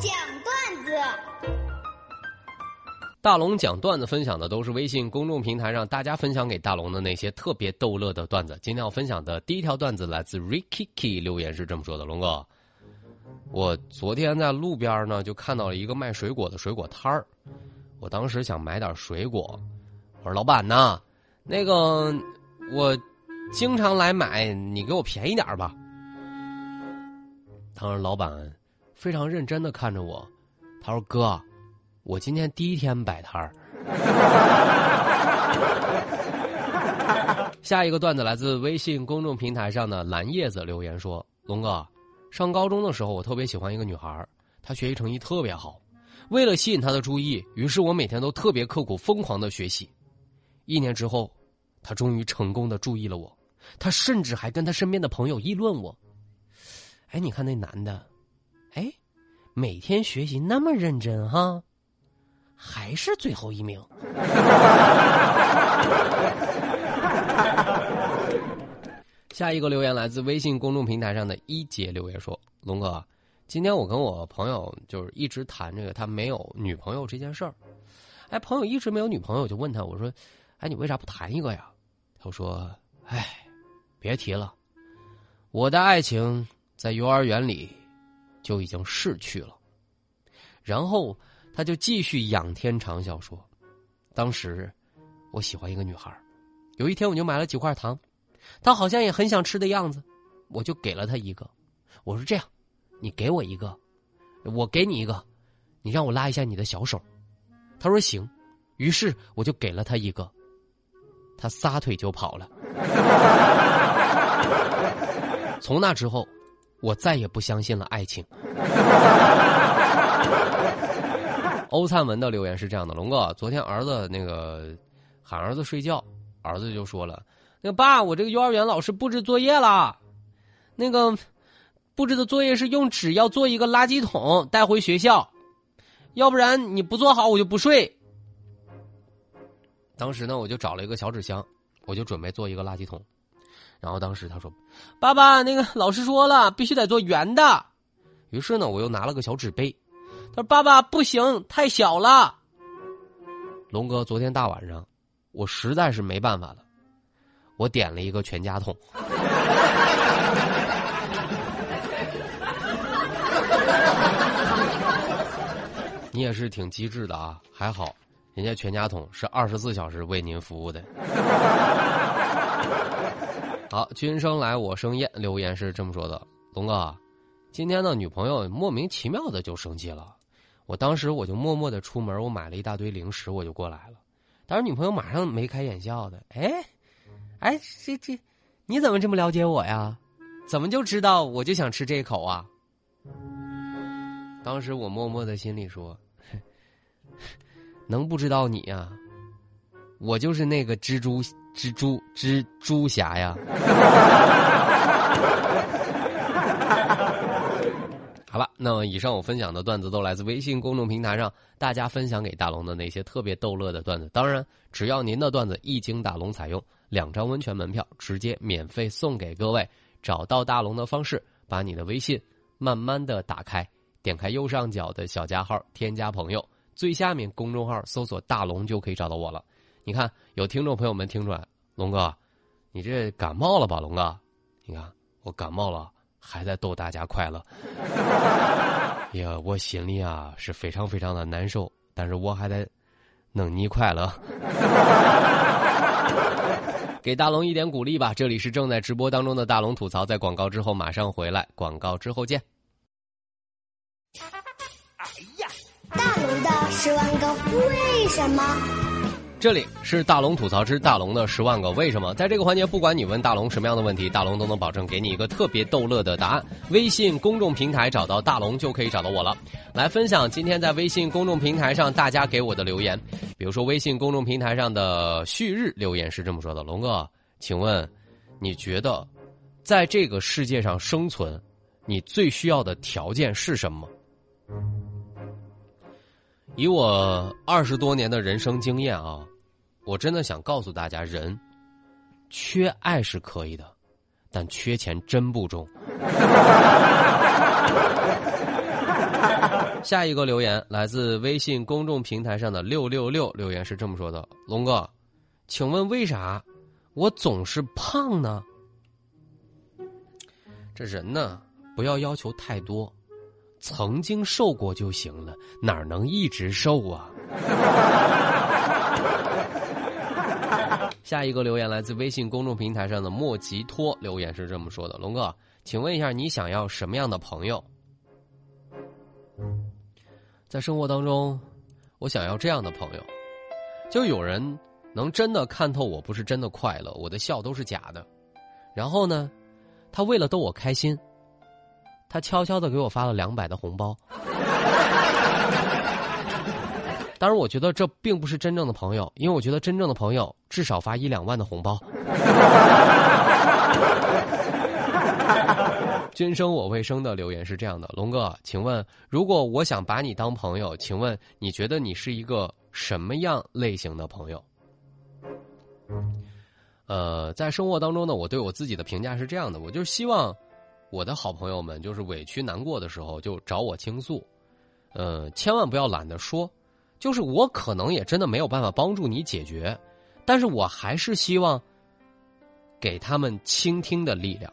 讲段子。大龙讲段子分享的都是微信公众平台上大家分享给大龙的那些特别逗乐的段子。今天要分享的第一条段子来自 Ricky 留言是这么说的：“龙哥，我昨天在路边呢就看到了一个卖水果的水果摊儿，我当时想买点水果，我说老板呐，那个我经常来买，你给我便宜点吧。”当时老板非常认真的看着我，他说：“哥。”我今天第一天摆摊儿。下一个段子来自微信公众平台上的蓝叶子留言说：“龙哥，上高中的时候，我特别喜欢一个女孩，她学习成绩特别好。为了吸引她的注意，于是我每天都特别刻苦、疯狂的学习。一年之后，她终于成功的注意了我。她甚至还跟她身边的朋友议论我。哎，你看那男的，哎，每天学习那么认真哈。”还是最后一名。下一个留言来自微信公众平台上的一杰留言说：“龙哥，今天我跟我朋友就是一直谈这个他没有女朋友这件事儿。哎，朋友一直没有女朋友，就问他我说：哎，你为啥不谈一个呀？他说：哎，别提了，我的爱情在幼儿园里就已经逝去了。然后。”他就继续仰天长啸说：“当时我喜欢一个女孩，有一天我就买了几块糖，她好像也很想吃的样子，我就给了她一个。我说这样，你给我一个，我给你一个，你让我拉一下你的小手。他说行，于是我就给了他一个，他撒腿就跑了。从那之后，我再也不相信了爱情。”欧灿文的留言是这样的：龙哥，昨天儿子那个喊儿子睡觉，儿子就说了：“那个爸，我这个幼儿园老师布置作业了，那个布置的作业是用纸要做一个垃圾桶带回学校，要不然你不做好我就不睡。”当时呢，我就找了一个小纸箱，我就准备做一个垃圾桶，然后当时他说：“爸爸，那个老师说了，必须得做圆的。”于是呢，我又拿了个小纸杯。他说：“爸爸不行，太小了。”龙哥，昨天大晚上，我实在是没办法了，我点了一个全家桶。你也是挺机智的啊，还好，人家全家桶是二十四小时为您服务的。好，君生来我生厌，留言是这么说的：龙哥，今天的女朋友莫名其妙的就生气了。我当时我就默默的出门，我买了一大堆零食，我就过来了。当时女朋友马上眉开眼笑的，哎，哎，这这，你怎么这么了解我呀？怎么就知道我就想吃这一口啊？当时我默默的心里说，能不知道你呀？我就是那个蜘蛛蜘蛛蜘蛛侠呀。好了，那么以上我分享的段子都来自微信公众平台上大家分享给大龙的那些特别逗乐的段子。当然，只要您的段子一经大龙采用，两张温泉门票直接免费送给各位。找到大龙的方式，把你的微信慢慢的打开，点开右上角的小加号，添加朋友，最下面公众号搜索大龙就可以找到我了。你看，有听众朋友们听出来，龙哥，你这感冒了吧？龙哥，你看我感冒了。还在逗大家快乐，呀，我心里啊是非常非常的难受，但是我还得弄你快乐，给大龙一点鼓励吧。这里是正在直播当中的大龙吐槽，在广告之后马上回来，广告之后见。哎呀，大龙的十万个为什么。这里是大龙吐槽之大龙的十万个为什么，在这个环节，不管你问大龙什么样的问题，大龙都能保证给你一个特别逗乐的答案。微信公众平台找到大龙就可以找到我了，来分享今天在微信公众平台上大家给我的留言。比如说，微信公众平台上的旭日留言是这么说的：“龙哥，请问，你觉得，在这个世界上生存，你最需要的条件是什么？”以我二十多年的人生经验啊，我真的想告诉大家，人缺爱是可以的，但缺钱真不中。下一个留言来自微信公众平台上的六六六留言是这么说的：“龙哥，请问为啥我总是胖呢？这人呢，不要要求太多，曾经瘦过就行了，哪能一直瘦啊？” 下一个留言来自微信公众平台上的莫吉托留言是这么说的：“龙哥，请问一下，你想要什么样的朋友？在生活当中，我想要这样的朋友，就有人能真的看透我不是真的快乐，我的笑都是假的。然后呢，他为了逗我开心，他悄悄的给我发了两百的红包。”当然，我觉得这并不是真正的朋友，因为我觉得真正的朋友至少发一两万的红包。君生我未生的留言是这样的：龙哥，请问，如果我想把你当朋友，请问你觉得你是一个什么样类型的朋友？呃，在生活当中呢，我对我自己的评价是这样的：我就希望我的好朋友们，就是委屈难过的时候就找我倾诉，呃，千万不要懒得说。就是我可能也真的没有办法帮助你解决，但是我还是希望给他们倾听的力量。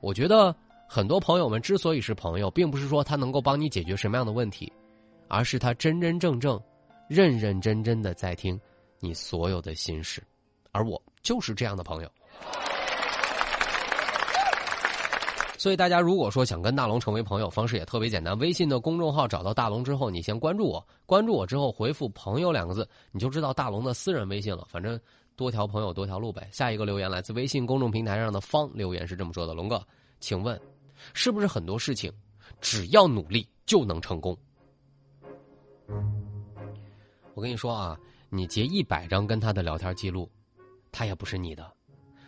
我觉得很多朋友们之所以是朋友，并不是说他能够帮你解决什么样的问题，而是他真真正正、认认真真的在听你所有的心事，而我就是这样的朋友。所以大家如果说想跟大龙成为朋友，方式也特别简单。微信的公众号找到大龙之后，你先关注我，关注我之后回复“朋友”两个字，你就知道大龙的私人微信了。反正多条朋友多条路呗。下一个留言来自微信公众平台上的方留言是这么说的：“龙哥，请问，是不是很多事情只要努力就能成功？”我跟你说啊，你截一百张跟他的聊天记录，他也不是你的。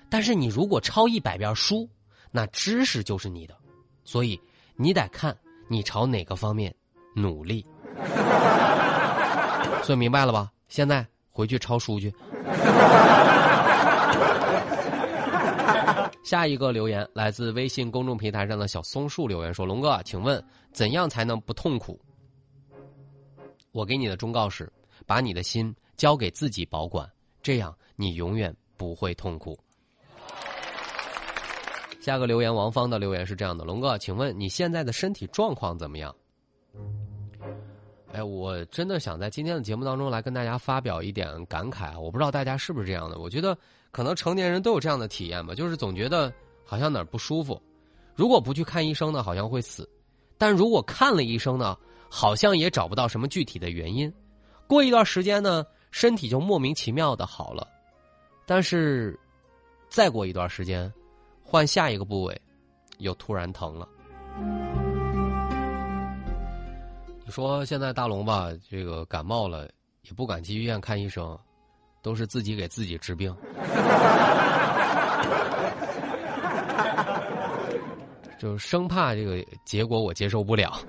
但是你如果抄一百遍书。那知识就是你的，所以你得看你朝哪个方面努力。所以明白了吧？现在回去抄书去。下一个留言来自微信公众平台上的小松树留言说：“龙哥，请问怎样才能不痛苦？”我给你的忠告是：把你的心交给自己保管，这样你永远不会痛苦。下个留言，王芳的留言是这样的：龙哥，请问你现在的身体状况怎么样？哎，我真的想在今天的节目当中来跟大家发表一点感慨！我不知道大家是不是这样的，我觉得可能成年人都有这样的体验吧，就是总觉得好像哪儿不舒服，如果不去看医生呢，好像会死；但如果看了医生呢，好像也找不到什么具体的原因。过一段时间呢，身体就莫名其妙的好了，但是再过一段时间。换下一个部位，又突然疼了。你说现在大龙吧，这个感冒了也不敢去医院看医生，都是自己给自己治病，就生怕这个结果我接受不了。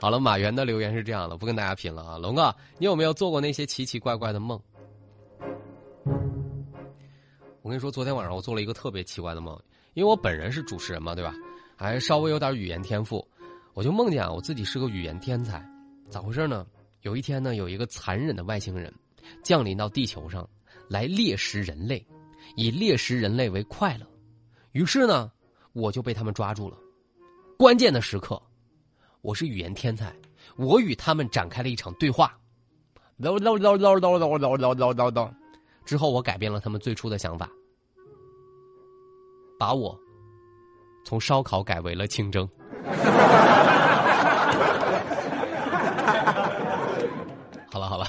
好了，马原的留言是这样的，不跟大家品了啊，龙哥，你有没有做过那些奇奇怪怪的梦？我跟你说，昨天晚上我做了一个特别奇怪的梦，因为我本人是主持人嘛，对吧？还稍微有点语言天赋，我就梦见啊，我自己是个语言天才。咋回事呢？有一天呢，有一个残忍的外星人降临到地球上来猎食人类，以猎食人类为快乐。于是呢，我就被他们抓住了。关键的时刻，我是语言天才，我与他们展开了一场对话。叨叨叨叨叨叨叨叨叨叨叨。之后，我改变了他们最初的想法，把我从烧烤改为了清蒸。好了，好了，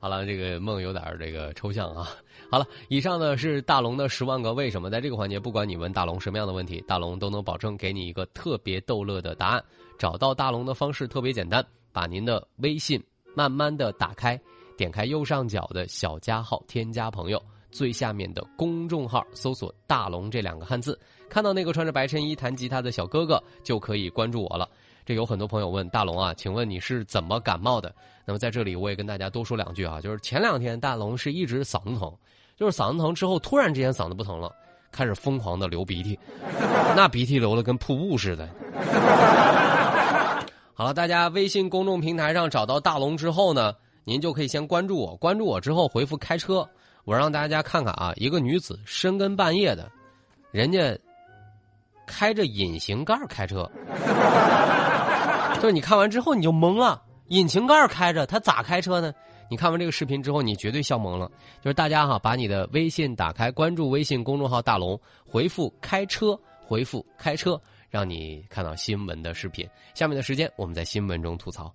好了，这个梦有点这个抽象啊。好了，以上呢是大龙的十万个为什么，在这个环节，不管你问大龙什么样的问题，大龙都能保证给你一个特别逗乐的答案。找到大龙的方式特别简单，把您的微信慢慢的打开。点开右上角的小加号，添加朋友，最下面的公众号搜索“大龙”这两个汉字，看到那个穿着白衬衣弹吉他的小哥哥，就可以关注我了。这有很多朋友问大龙啊，请问你是怎么感冒的？那么在这里我也跟大家多说两句啊，就是前两天大龙是一直嗓子疼，就是嗓子疼之后突然之间嗓子不疼了，开始疯狂的流鼻涕，那鼻涕流的跟瀑布似的。好了，大家微信公众平台上找到大龙之后呢，您就可以先关注我，关注我之后回复开车，我让大家看看啊，一个女子深更半夜的，人家开着引擎盖开车，就是你看完之后你就懵了，引擎盖开着，他咋开车呢？你看完这个视频之后，你绝对笑懵了。就是大家哈，把你的微信打开，关注微信公众号“大龙”，回复“开车”，回复“开车”，让你看到新闻的视频。下面的时间，我们在新闻中吐槽。